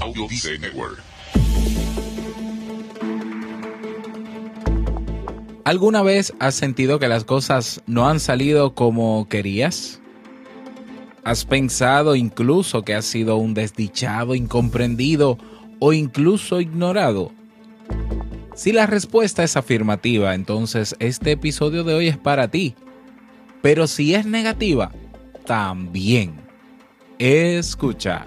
Audio Network. ¿Alguna vez has sentido que las cosas no han salido como querías? ¿Has pensado incluso que has sido un desdichado, incomprendido o incluso ignorado? Si la respuesta es afirmativa, entonces este episodio de hoy es para ti. Pero si es negativa, también. Escucha.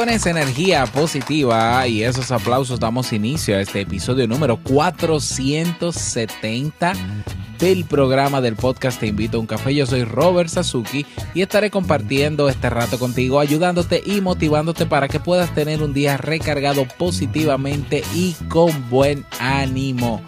Con esa energía positiva y esos aplausos damos inicio a este episodio número 470 del programa del podcast Te invito a un café. Yo soy Robert Sasuki y estaré compartiendo este rato contigo, ayudándote y motivándote para que puedas tener un día recargado positivamente y con buen ánimo.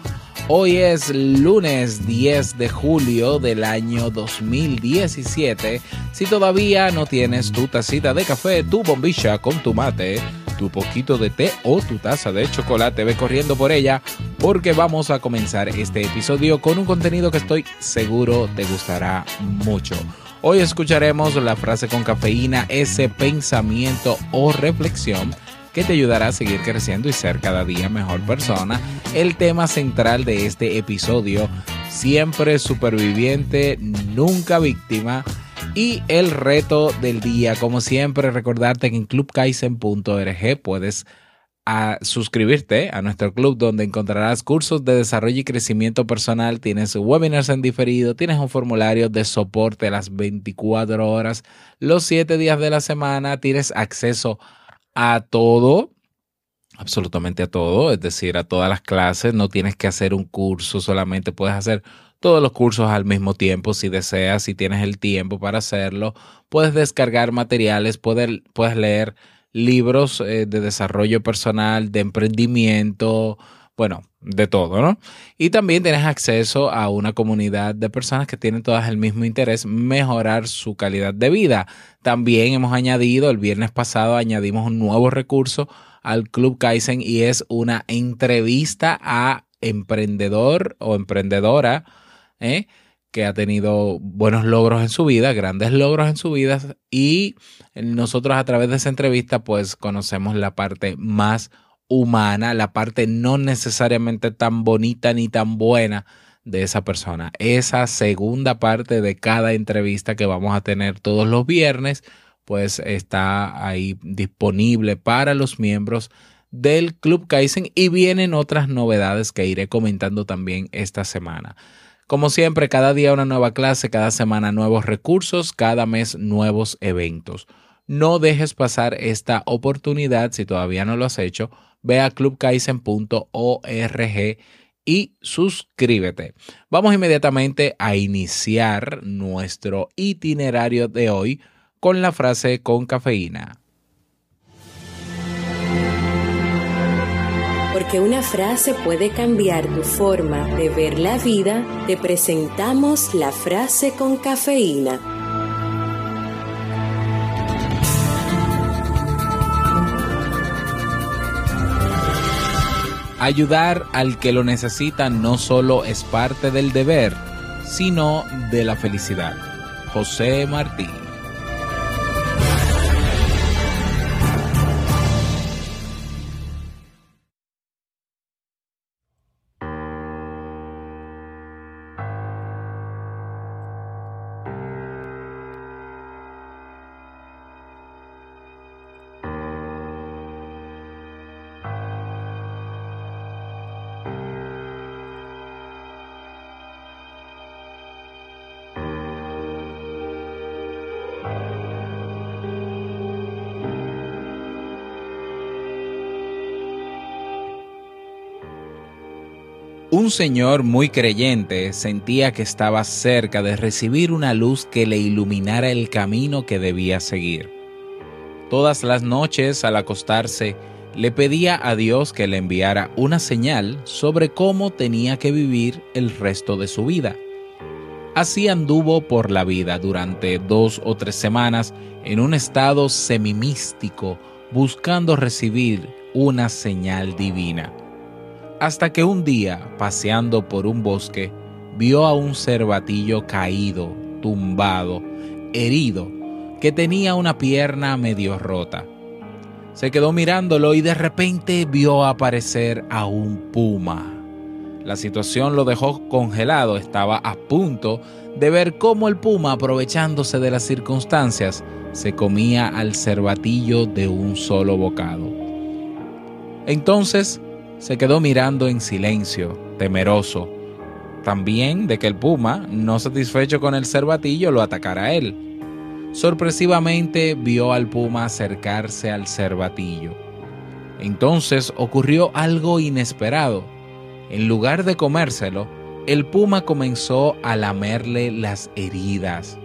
Hoy es lunes 10 de julio del año 2017. Si todavía no tienes tu tacita de café, tu bombilla con tu mate, tu poquito de té o tu taza de chocolate, ve corriendo por ella porque vamos a comenzar este episodio con un contenido que estoy seguro te gustará mucho. Hoy escucharemos la frase con cafeína, ese pensamiento o reflexión que te ayudará a seguir creciendo y ser cada día mejor persona. El tema central de este episodio, siempre superviviente, nunca víctima. Y el reto del día, como siempre, recordarte que en clubkaisen.org puedes a suscribirte a nuestro club donde encontrarás cursos de desarrollo y crecimiento personal, tienes webinars en diferido, tienes un formulario de soporte las 24 horas, los 7 días de la semana, tienes acceso a a todo, absolutamente a todo, es decir, a todas las clases. No tienes que hacer un curso, solamente puedes hacer todos los cursos al mismo tiempo si deseas, si tienes el tiempo para hacerlo. Puedes descargar materiales, puedes, puedes leer libros eh, de desarrollo personal, de emprendimiento, bueno, de todo, ¿no? Y también tienes acceso a una comunidad de personas que tienen todas el mismo interés, mejorar su calidad de vida. También hemos añadido, el viernes pasado añadimos un nuevo recurso al Club Kaizen y es una entrevista a emprendedor o emprendedora ¿eh? que ha tenido buenos logros en su vida, grandes logros en su vida y nosotros a través de esa entrevista pues conocemos la parte más humana, la parte no necesariamente tan bonita ni tan buena de esa persona. Esa segunda parte de cada entrevista que vamos a tener todos los viernes, pues está ahí disponible para los miembros del Club Kaizen y vienen otras novedades que iré comentando también esta semana. Como siempre, cada día una nueva clase, cada semana nuevos recursos, cada mes nuevos eventos. No dejes pasar esta oportunidad si todavía no lo has hecho ve a clubkaisen.org y suscríbete. Vamos inmediatamente a iniciar nuestro itinerario de hoy con la frase con cafeína. Porque una frase puede cambiar tu forma de ver la vida, te presentamos la frase con cafeína. Ayudar al que lo necesita no solo es parte del deber, sino de la felicidad. José Martí. Un señor muy creyente sentía que estaba cerca de recibir una luz que le iluminara el camino que debía seguir. Todas las noches al acostarse, le pedía a Dios que le enviara una señal sobre cómo tenía que vivir el resto de su vida. Así anduvo por la vida durante dos o tres semanas en un estado semimístico, buscando recibir una señal divina hasta que un día, paseando por un bosque, vio a un cervatillo caído, tumbado, herido, que tenía una pierna medio rota. Se quedó mirándolo y de repente vio aparecer a un puma. La situación lo dejó congelado, estaba a punto de ver cómo el puma, aprovechándose de las circunstancias, se comía al cervatillo de un solo bocado. Entonces se quedó mirando en silencio, temeroso, también de que el puma, no satisfecho con el cervatillo, lo atacara a él. Sorpresivamente vio al puma acercarse al cervatillo. Entonces ocurrió algo inesperado. En lugar de comérselo, el puma comenzó a lamerle las heridas.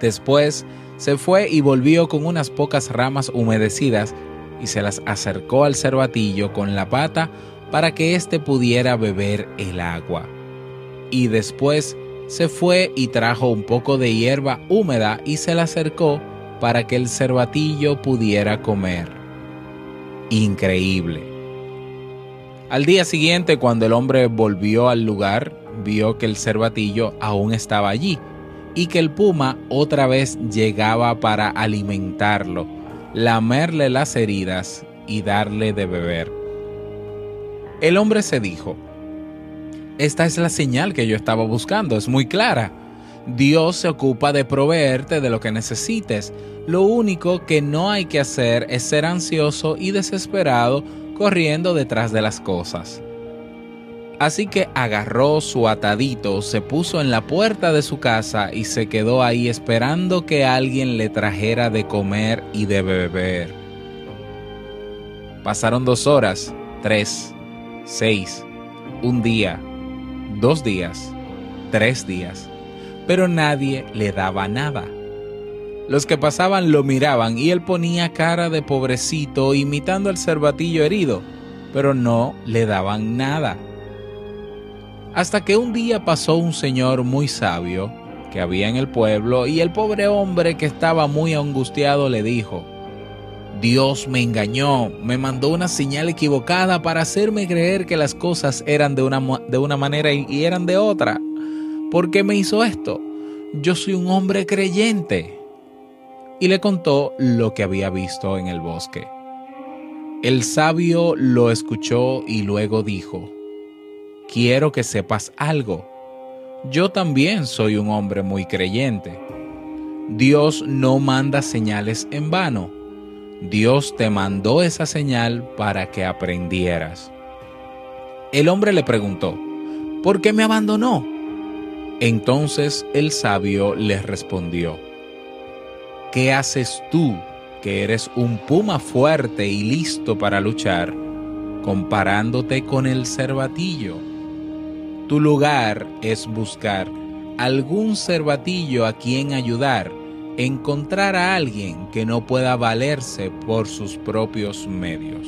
Después se fue y volvió con unas pocas ramas humedecidas y se las acercó al cervatillo con la pata para que éste pudiera beber el agua. Y después se fue y trajo un poco de hierba húmeda y se la acercó para que el cervatillo pudiera comer. Increíble. Al día siguiente, cuando el hombre volvió al lugar, vio que el cervatillo aún estaba allí y que el puma otra vez llegaba para alimentarlo lamerle las heridas y darle de beber. El hombre se dijo, esta es la señal que yo estaba buscando, es muy clara. Dios se ocupa de proveerte de lo que necesites. Lo único que no hay que hacer es ser ansioso y desesperado corriendo detrás de las cosas. Así que agarró su atadito, se puso en la puerta de su casa y se quedó ahí esperando que alguien le trajera de comer y de beber. Pasaron dos horas, tres, seis, un día, dos días, tres días, pero nadie le daba nada. Los que pasaban lo miraban y él ponía cara de pobrecito imitando al cervatillo herido, pero no le daban nada. Hasta que un día pasó un señor muy sabio que había en el pueblo y el pobre hombre que estaba muy angustiado le dijo, Dios me engañó, me mandó una señal equivocada para hacerme creer que las cosas eran de una, de una manera y eran de otra. ¿Por qué me hizo esto? Yo soy un hombre creyente. Y le contó lo que había visto en el bosque. El sabio lo escuchó y luego dijo, quiero que sepas algo. Yo también soy un hombre muy creyente. Dios no manda señales en vano. Dios te mandó esa señal para que aprendieras. El hombre le preguntó, ¿por qué me abandonó? Entonces el sabio le respondió, ¿qué haces tú que eres un puma fuerte y listo para luchar, comparándote con el cervatillo? Tu lugar es buscar algún cervatillo a quien ayudar, encontrar a alguien que no pueda valerse por sus propios medios.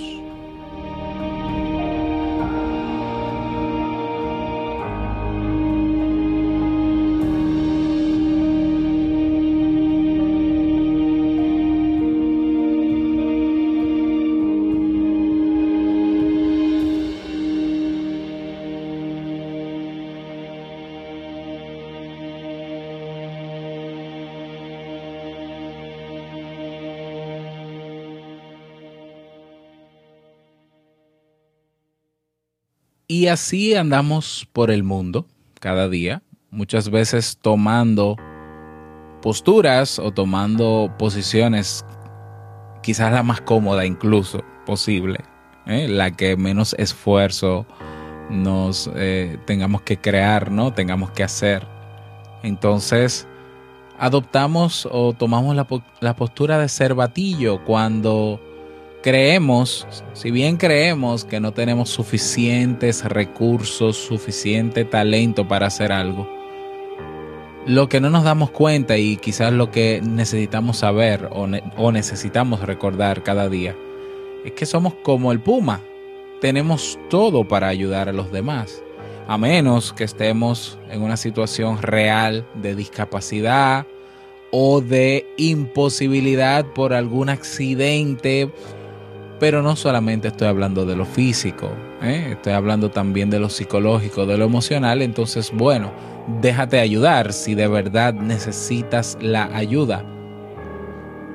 Así andamos por el mundo cada día, muchas veces tomando posturas o tomando posiciones, quizás la más cómoda incluso posible, ¿eh? la que menos esfuerzo nos eh, tengamos que crear, ¿no? Tengamos que hacer. Entonces, adoptamos o tomamos la, la postura de ser batillo cuando creemos, si bien creemos que no tenemos suficientes recursos, suficiente talento para hacer algo, lo que no nos damos cuenta y quizás lo que necesitamos saber o, o necesitamos recordar cada día es que somos como el puma, tenemos todo para ayudar a los demás, a menos que estemos en una situación real de discapacidad o de imposibilidad por algún accidente. Pero no solamente estoy hablando de lo físico, ¿eh? estoy hablando también de lo psicológico, de lo emocional. Entonces, bueno, déjate ayudar si de verdad necesitas la ayuda.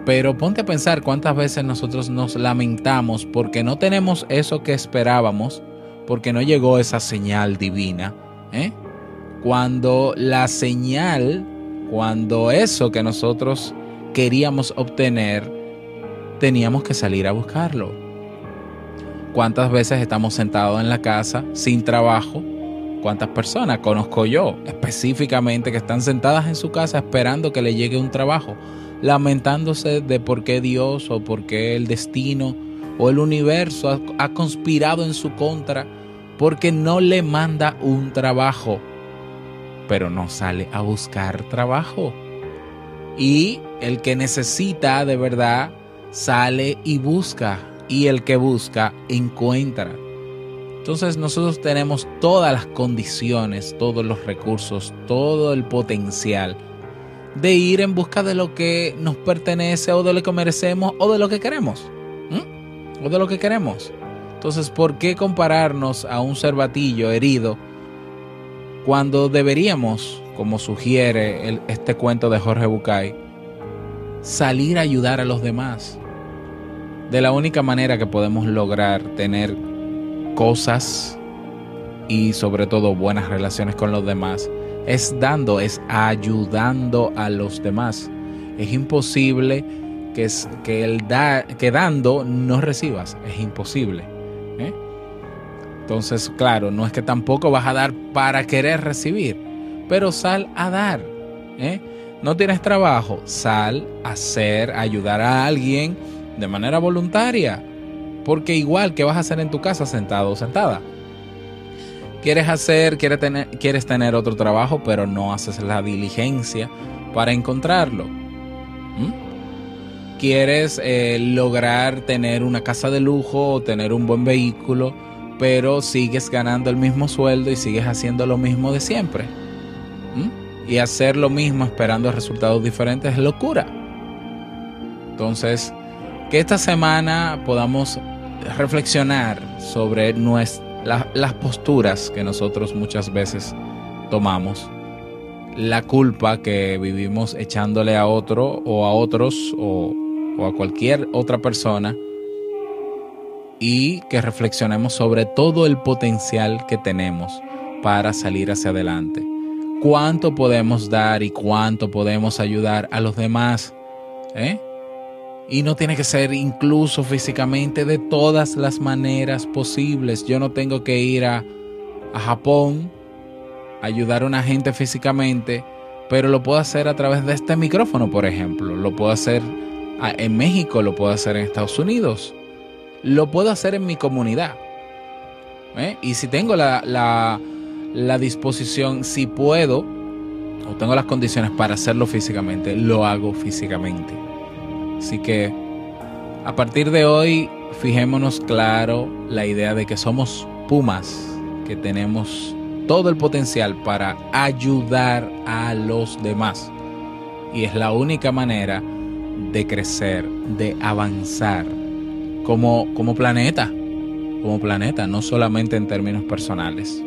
Pero ponte a pensar cuántas veces nosotros nos lamentamos porque no tenemos eso que esperábamos, porque no llegó esa señal divina. ¿eh? Cuando la señal, cuando eso que nosotros queríamos obtener, teníamos que salir a buscarlo. ¿Cuántas veces estamos sentados en la casa sin trabajo? ¿Cuántas personas conozco yo específicamente que están sentadas en su casa esperando que le llegue un trabajo? lamentándose de por qué Dios o por qué el destino o el universo ha, conspirado en su contra porque no le manda un trabajo, pero no sale a buscar trabajo. Y el que necesita de verdad sale y busca, y el que busca encuentra. Entonces nosotros tenemos todas las condiciones, todos los recursos, todo el potencial de ir en busca de lo que nos pertenece o de lo que merecemos o de lo que queremos. O de lo que queremos. Entonces, ¿por qué compararnos a un cervatillo herido cuando deberíamos, como sugiere este cuento de Jorge Bucay, salir a ayudar a los demás? De la única manera que podemos lograr tener cosas y sobre todo buenas relaciones con los demás es dando, es ayudando a los demás. Es imposible que, es, que, el da, que dando no recibas, es imposible. ¿eh? Entonces, claro, no es que tampoco vas a dar para querer recibir, pero sal a dar. ¿eh? No tienes trabajo, sal a hacer, a ayudar a alguien de manera voluntaria. Porque igual que vas a hacer en tu casa sentado o sentada quieres hacer, quieres tener, quieres tener otro trabajo, pero no haces la diligencia para encontrarlo. ¿Mm? Quieres eh, lograr tener una casa de lujo o tener un buen vehículo, pero sigues ganando el mismo sueldo y sigues haciendo lo mismo de siempre. Y hacer lo mismo esperando resultados diferentes es locura. Entonces, que esta semana podamos reflexionar sobre nuestra las posturas que nosotros muchas veces tomamos, la culpa que vivimos echándole a otro o a otros o a cualquier otra persona y que reflexionemos sobre todo el potencial que tenemos para salir hacia adelante. ¿Cuánto podemos dar y cuánto podemos ayudar a los demás? ¿Eh? Y no tiene que ser incluso físicamente de todas las maneras posibles. Yo no tengo que ir a, Japón a ayudar a una gente físicamente, pero lo puedo hacer a través de este micrófono, por ejemplo. Lo puedo hacer en México, lo puedo hacer en Estados Unidos. Lo puedo hacer en mi comunidad. ¿eh? Y si tengo la, la disposición, si puedo, o tengo las condiciones para hacerlo físicamente, lo hago físicamente. Así que a partir de hoy, fijémonos claro la idea de que somos pumas, que tenemos todo el potencial para ayudar a los demás. Y es la única manera de crecer, de avanzar como, como planeta, como planeta, no solamente en términos personales.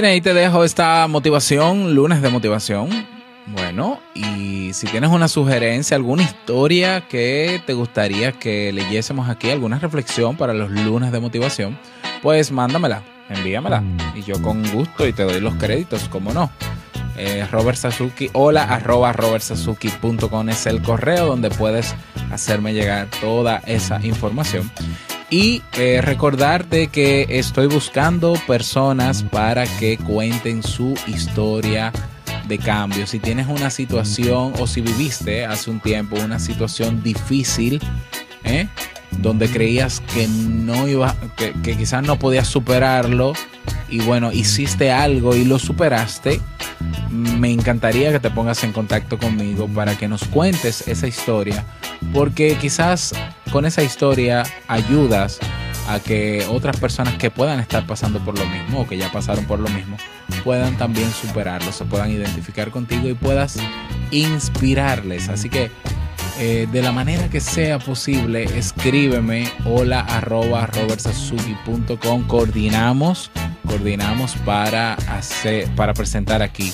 Bien, ahí te dejo esta motivación, lunes de motivación. Bueno, y si tienes una sugerencia, alguna historia que te gustaría que leyésemos aquí, alguna reflexión para los lunes de motivación, pues mándamela, envíamela. Y yo con gusto y te doy los créditos, como no. eh, Robert Sasuki, hola arroba robertsazuki.com es el correo donde puedes hacerme llegar toda esa información. Y eh, recordarte que estoy buscando personas para que cuenten su historia de cambio. Si tienes una situación o si viviste hace un tiempo una situación difícil, ¿eh? donde creías que no iba, que, que quizás no podías superarlo y bueno, hiciste algo y lo superaste, me encantaría que te pongas en contacto conmigo para que nos cuentes esa historia, porque quizás con esa historia ayudas a que otras personas que puedan estar pasando por lo mismo o que ya pasaron por lo mismo puedan también superarlo, se puedan identificar contigo y puedas inspirarles. Así que eh, de la manera que sea posible, escríbeme hola arroba robertsazuki.com. Coordinamos, coordinamos para hacer, para presentar aquí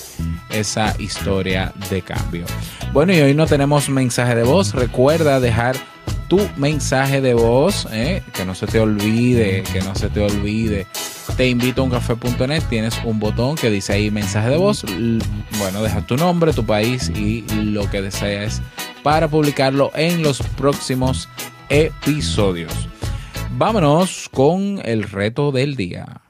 esa historia de cambio. Bueno, y hoy no tenemos mensaje de voz. Recuerda dejar tu mensaje de voz, eh, que no se te olvide, que no se te olvide. Te invito a un café.net, tienes un botón que dice ahí mensaje de voz. Bueno, deja tu nombre, tu país y lo que desees para publicarlo en los próximos episodios. Vámonos con el reto del día.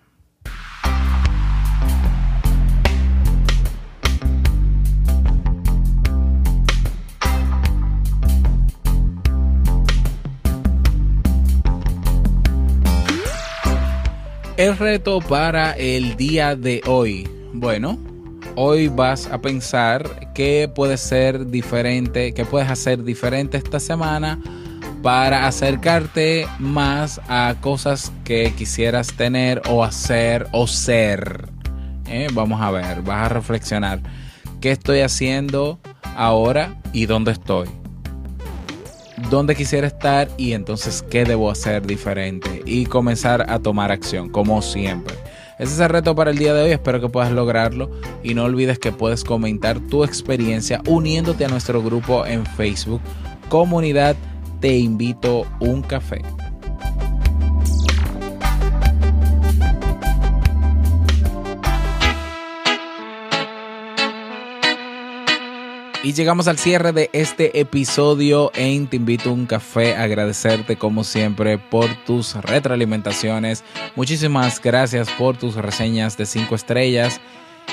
El reto para el día de hoy. Bueno, hoy vas a pensar qué puede ser diferente, qué puedes hacer diferente esta semana para acercarte más a cosas que quisieras tener o hacer o ser. ¿Eh? Vamos a ver, vas a reflexionar qué estoy haciendo ahora y dónde estoy. Dónde quisiera estar y entonces qué debo hacer diferente y comenzar a tomar acción, como siempre. Ese es el reto para el día de hoy, espero que puedas lograrlo y no olvides que puedes comentar tu experiencia uniéndote a nuestro grupo en Facebook, comunidad Te invito un café. Y llegamos al cierre de este episodio en Te invito a un café. Agradecerte como siempre por tus retroalimentaciones. Muchísimas gracias por tus reseñas de 5 estrellas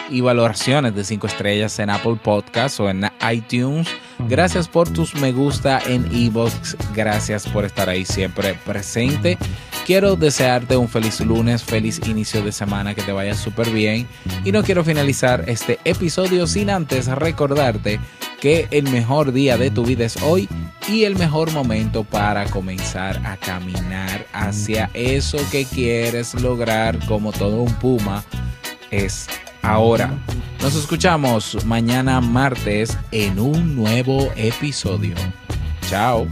y valoraciones de 5 estrellas en Apple Podcasts o en iTunes. Gracias por tus me gusta en Evox. Gracias por estar ahí siempre presente. Quiero desearte un feliz lunes, feliz inicio de semana, que te vaya súper bien. Y no quiero finalizar este episodio sin antes recordarte que el mejor día de tu vida es hoy y el mejor momento para comenzar a caminar hacia eso que quieres lograr como todo un puma es ahora. Nos escuchamos mañana martes en un nuevo episodio. Chao.